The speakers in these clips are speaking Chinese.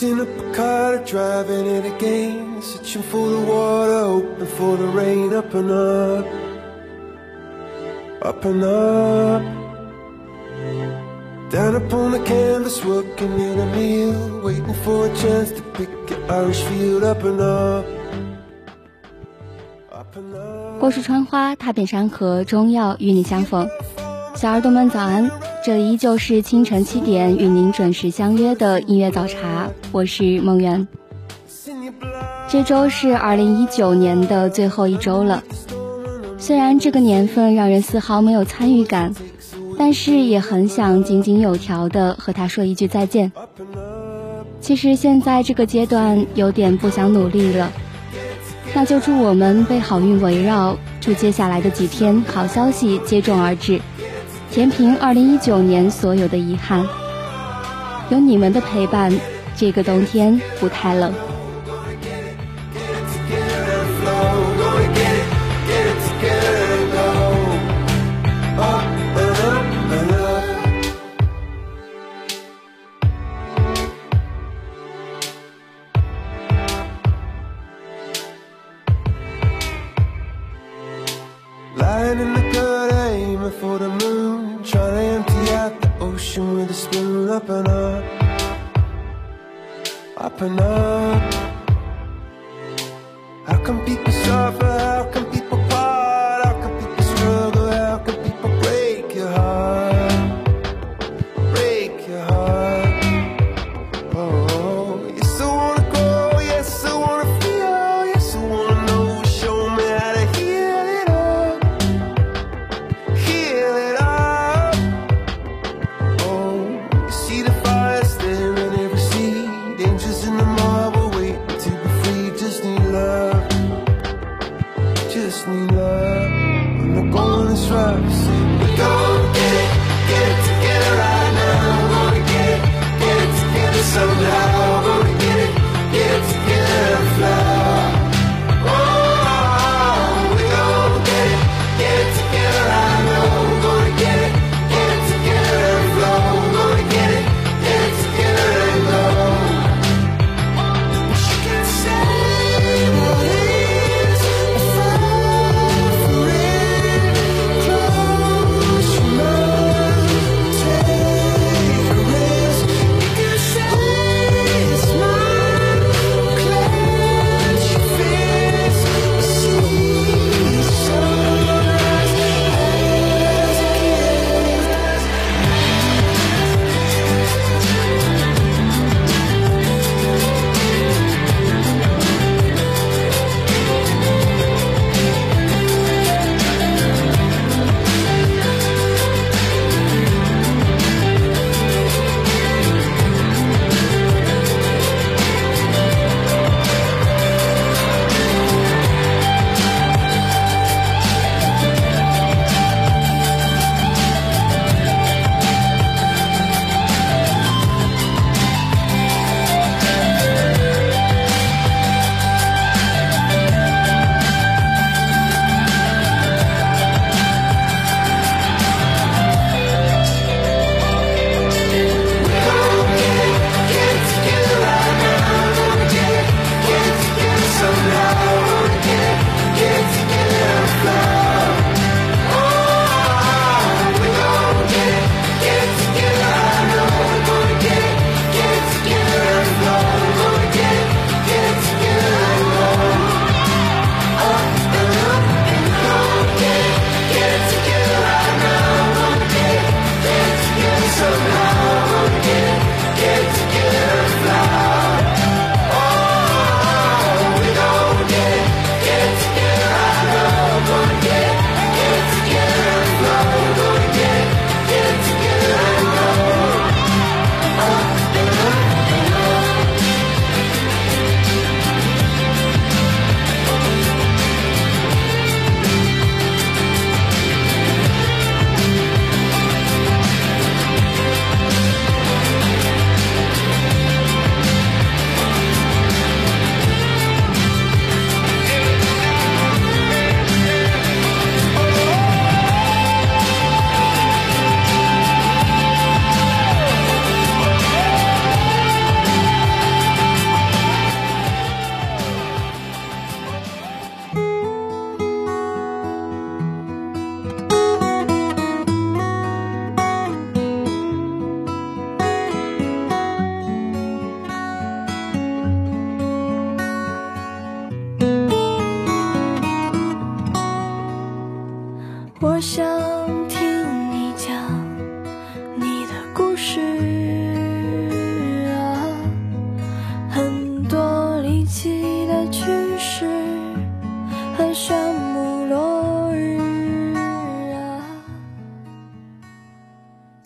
Fixing up a car, driving it again. Searching for the water, hoping for the rain. Up and up, up and up. Down upon the canvas, working in a meal. Waiting for a chance to pick your Irish field. Up and up. Up and up. 过树穿花，踏遍山河，终要与你相逢。小耳朵们早安， 这里依旧是清晨七点与您准时相约的音乐早茶，我是梦圆。这周是二零一九年的最后一周了，虽然这个年份让人丝毫没有参与感，但是也很想井井有条的和他说一句再见。其实现在这个阶段有点不想努力了，那就祝我们被好运围绕，祝接下来的几天好消息接踵而至。填平二零一九年所有的遗憾，有你们的陪伴，这个冬天不太冷。Trying to empty out the ocean with a spoon. Up and up, up and up. How come people suffer?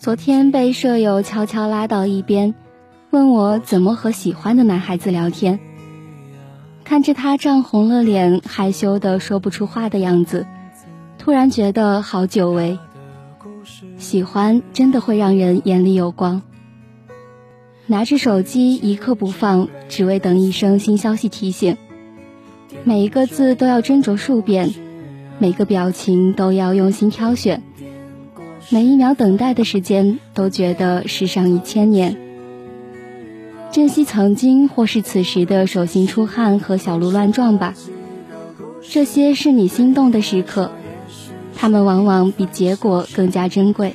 昨天被舍友悄悄拉到一边，问我怎么和喜欢的男孩子聊天。看着他涨红了脸，害羞的说不出话的样子，突然觉得好久违。喜欢真的会让人眼里有光。拿着手机一刻不放，只为等一声新消息提醒。每一个字都要斟酌数遍，每个表情都要用心挑选，每一秒等待的时间都觉得世上一千年。珍惜曾经或是此时的手心出汗和小鹿乱撞吧，这些是你心动的时刻，他们往往比结果更加珍贵。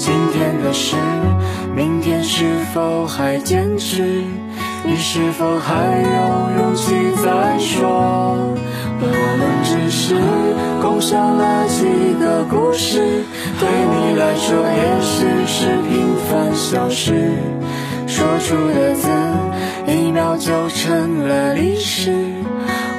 今天的事，明天是否还坚持？你是否还有勇气再说？我们只是共享了几个故事，对你来说也许是平凡小事。说出的字，一秒就成了历史。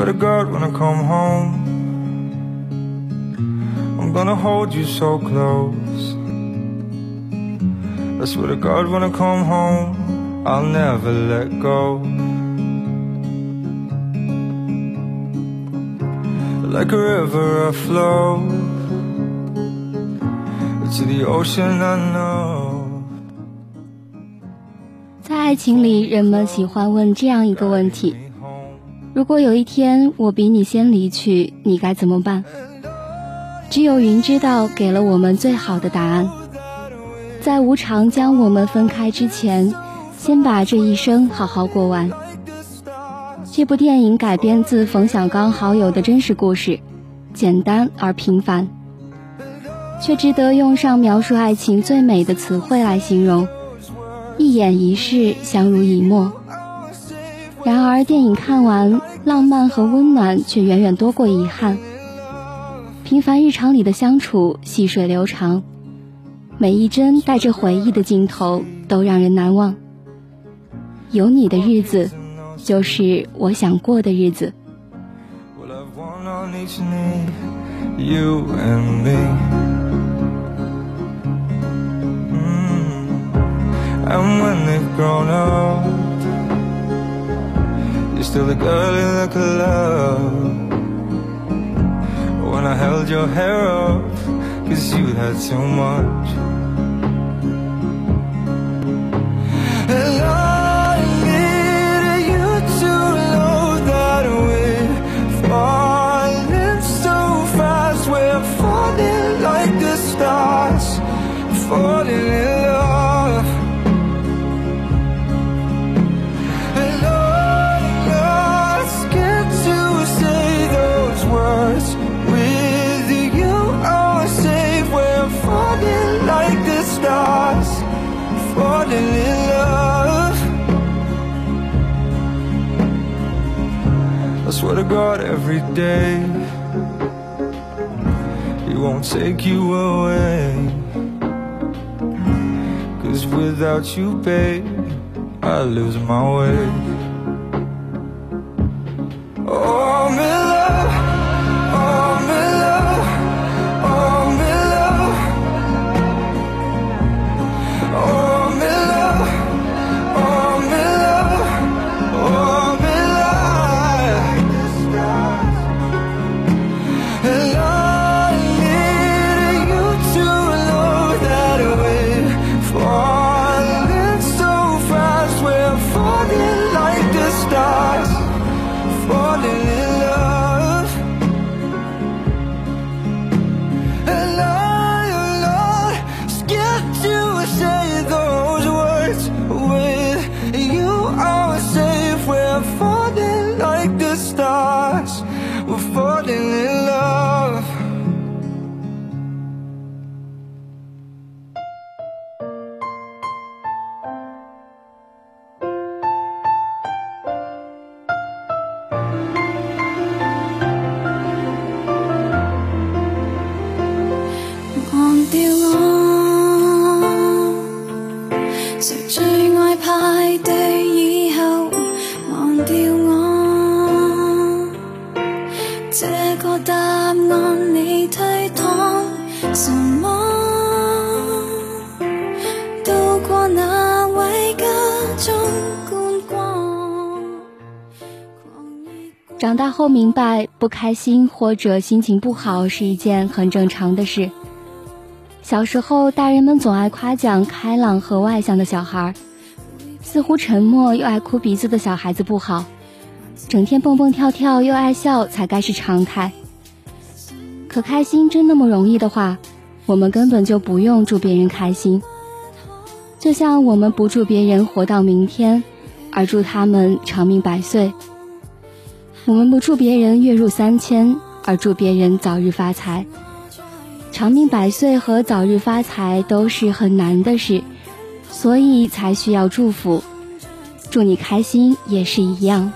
swear to God when I come home, I'm gonna hold you so close. I swear to God when I come home, I'll never let go. Like a river I flow to the ocean I know. 在爱情里，人们喜欢问这样一个问题： 如果有一天我比你先离去，你该怎么办？只有云知道，给了我们最好的答案。在无常将我们分开之前，先把这一生好好过完。这部电影改编自冯小刚好友的真实故事，简单而平凡，却值得用上描述爱情最美的词汇来形容：一眼一世，相濡以沫。然而，电影看完，浪漫和温暖却远远多过遗憾。平凡日常里的相处，细水流长，每一帧带着回忆的镜头都让人难忘。有你的日子。就是我想过的日子。You and me. Mm. And when they grow up, you're still the girl in the club. When I held your hair up, cause you had too much. You know that we're falling so fast. We're falling like the stars, falling in love. Swear to God, every day He won't take you away. Cause without you, babe, I lose my way. 长大后明白，不开心或者心情不好是一件很正常的事。小时候，大人们总爱夸奖开朗和外向的小孩，似乎沉默又爱哭鼻子的小孩子不好，整天蹦蹦跳跳又爱笑才该是常态。可开心真那么容易的话，我们根本就不用祝别人开心。就像我们不祝别人活到明天，而祝他们长命百岁。我们不祝别人月入三千，而祝别人早日发财。长命百岁和早日发财都是很难的事，所以才需要祝福。祝你开心也是一样。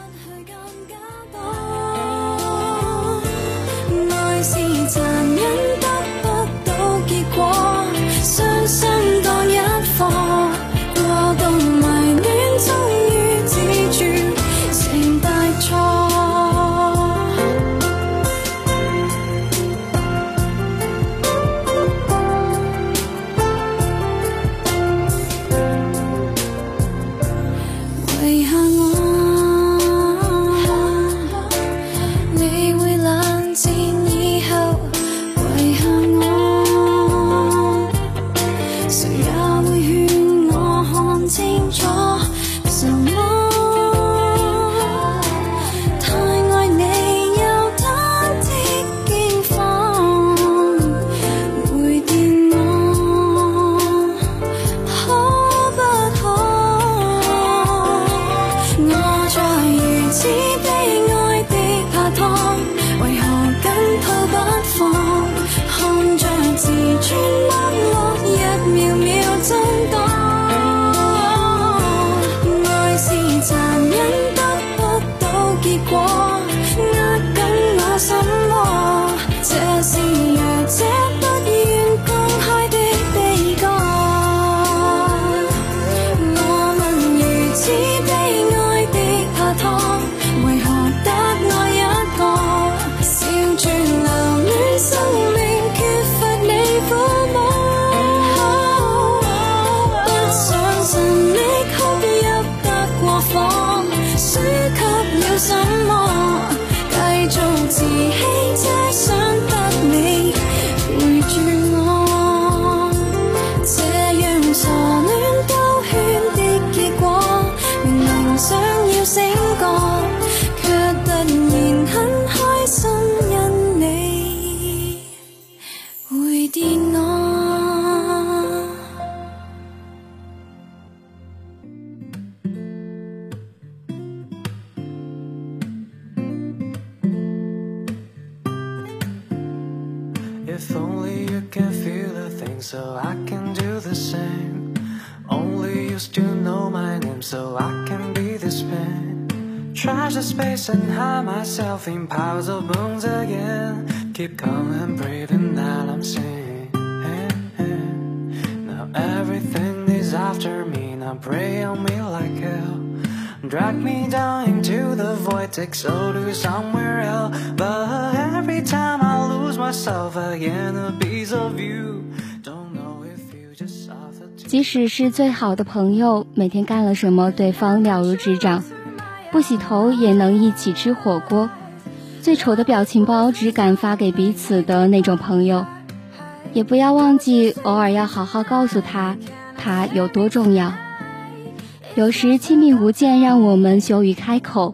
the space and hide myself in piles of bones again. Keep calm and breathing that I'm seeing. Now everything is after me, now pray on me like hell. Drag me down into the void, take soul to somewhere else. But every time I lose myself again, a piece of you. Don't know if you just saw the 即使是最好的朋友，每天干了什么，对方了如指掌， 不洗头也能一起吃火锅。最丑的表情包只敢发给彼此的那种朋友，也不要忘记偶尔要好好告诉他，他有多重要。有时亲密无间让我们羞于开口，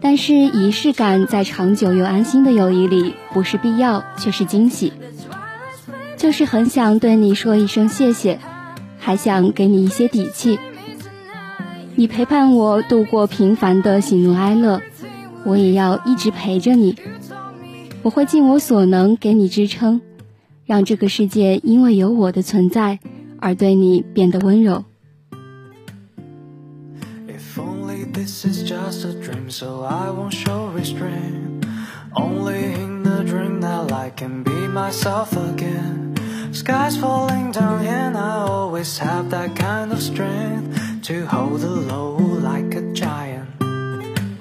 但是仪式感在长久又安心的友谊里，不是必要，却是惊喜。就是很想对你说一声谢谢，还想给你一些底气。你陪伴我度过平凡的喜怒哀乐，我也要一直陪着你。我会尽我所能给你支撑，让这个世界因为有我的存在而对你变得温柔。Skies falling down, and I always have that kind of strength to hold the low like a giant.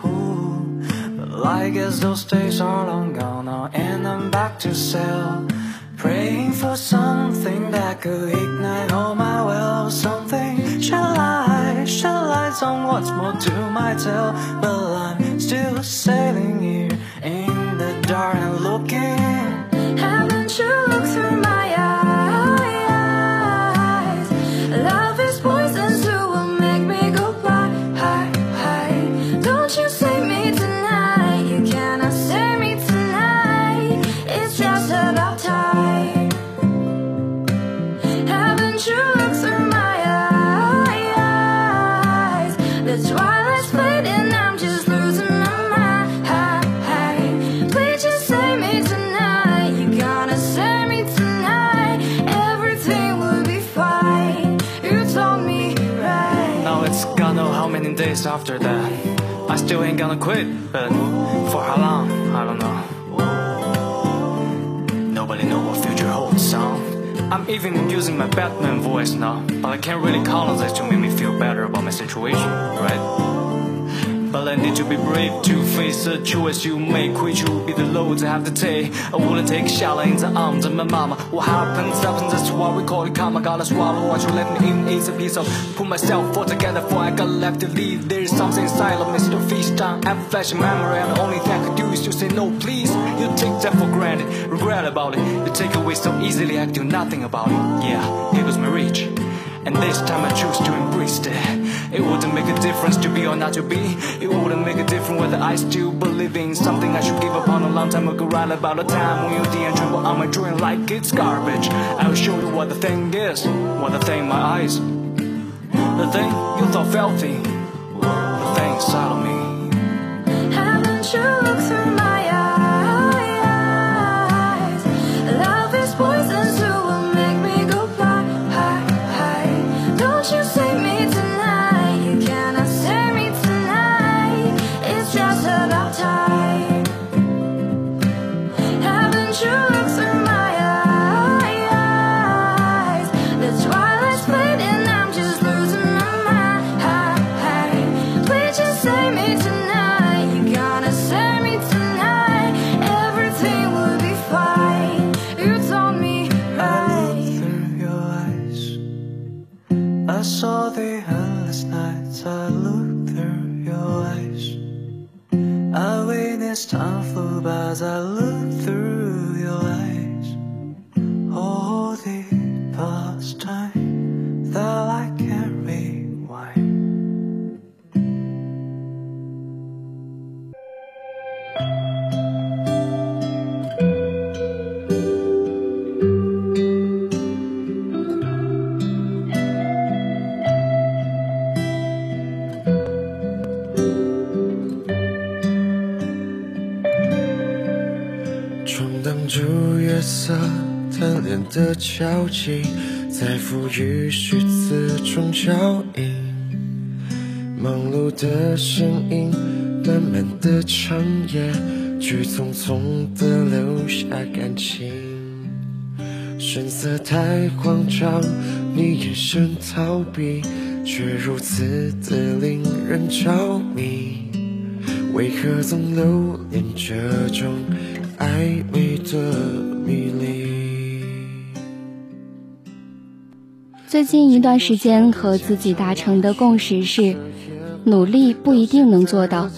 Ooh, but I guess those days are long gone and I'm back to sail. Praying for something that could ignite all my will. Something shall I, shall lights on what's more to my tale. But I'm still sailing here in the dark and looking. days after that. I still ain't gonna quit, but for how long, I don't know. Nobody know what future holds, son I'm even using my Batman voice now, but I can't really call on this to make me feel better about my situation, right? But I need to be brave to face the choice you make, which will be the loads I have to take. I wouldn't take a in the arms of my mama. What happens, happens, that's why we call it karma. Gotta swallow what you let me in, it's a piece of put myself all together for I got left to leave. There's something inside of me, still feast on. Have a flashing memory, and the only thing I could do is to say no, please. You take that for granted, regret about it. You take away so easily, I do nothing about it. Yeah, it was my reach. And this time I choose to embrace it It wouldn't make a difference to be or not to be. It wouldn't make a difference whether I still believe in something I should give up on a long time ago. Right about a time when you didn't tremble on my dream like it's garbage. I'll show you what the thing is, what the thing in my eyes. The thing you thought filthy, the thing inside of me. As time flew by as I looked through your eyes. 交集，在赋予虚词中交映。忙碌的身影，慢慢的长夜，去匆匆的留下感情。神色太慌张，你眼神逃避，却如此的令人着迷。为何总留恋这种暧昧的迷离？最近一段时间和自己达成的共识是，努力不一定能做到，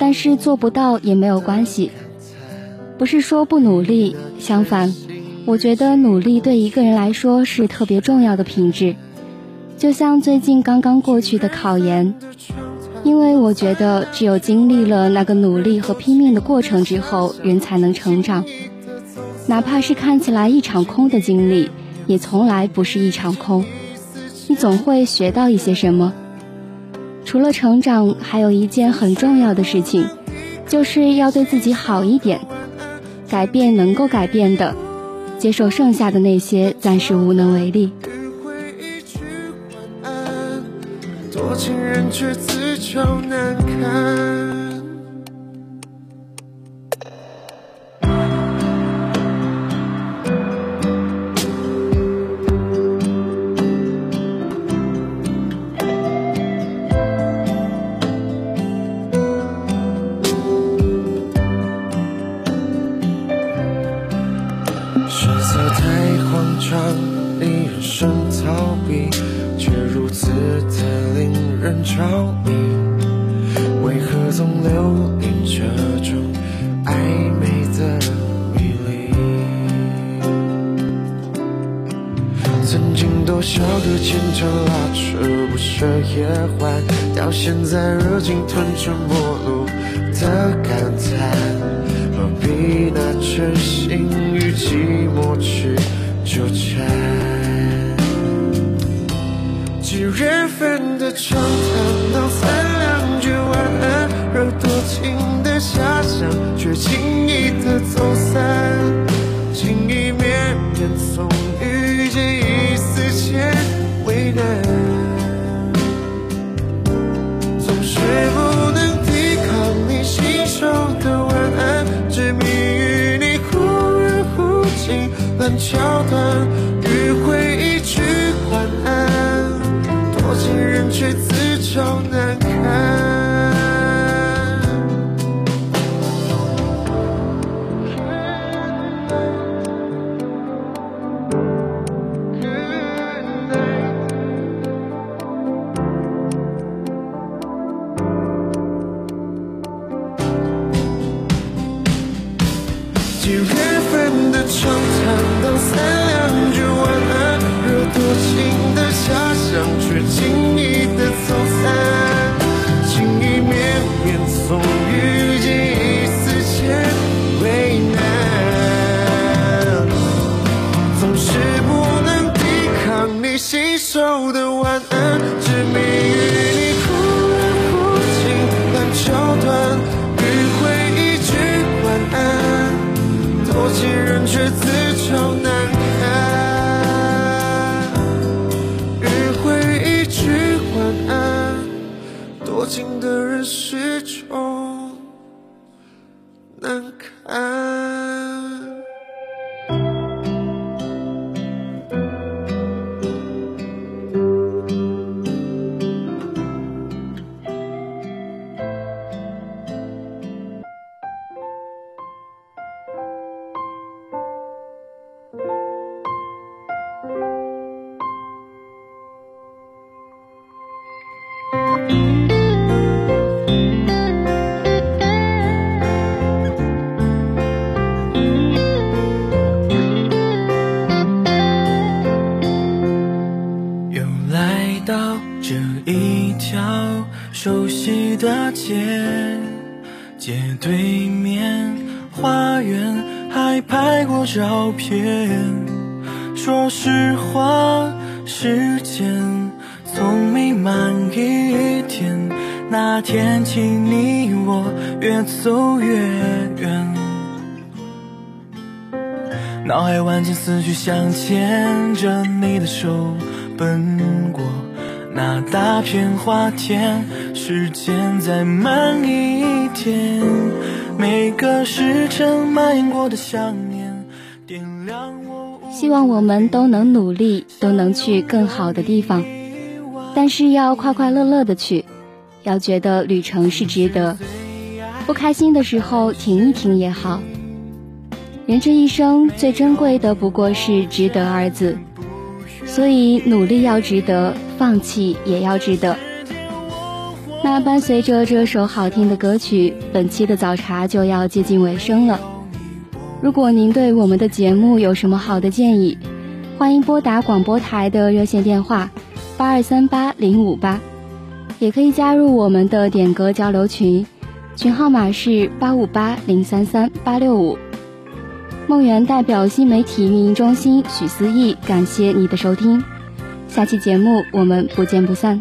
但是做不到也没有关系。不是说不努力，相反，我觉得努力对一个人来说是特别重要的品质。就像最近刚刚过去的考研，因为我觉得只有经历了那个努力和拼命的过程之后，人才能成长。哪怕是看起来一场空的经历，也从来不是一场空。你总会学到一些什么。除了成长，还有一件很重要的事情，就是要对自己好一点，改变能够改变的，接受剩下的那些暂时无能为力。多情人却自找难堪。情吞吃陌路的感叹。何必拿真心与寂寞去纠缠？几月份的长谈到三两句晚安，惹多情的遐想，却轻易的走散。情意绵绵，从遇见一丝牵为难。桥段，与回忆去晚安，多情人却自找难堪。几月份的长谈到三脑海万千思绪想牵着你的手奔过那大片花田，时间再慢一点，每个时辰蔓延过的想念，点亮我希望我们都能努力，都能去更好的地方，但是要快快乐乐的去，要觉得旅程是值得。不开心的时候停一停也好。人这一生最珍贵的不过是“值得”二字，所以努力要值得，放弃也要值得。那伴随着这首好听的歌曲，本期的早茶就要接近尾声了。如果您对我们的节目有什么好的建议，欢迎拨打广播台的热线电话八二三八零五八，也可以加入我们的点歌交流群，群号码是八五八零三三八六五。梦圆代表新媒体运营中心许思义，感谢你的收听，下期节目我们不见不散。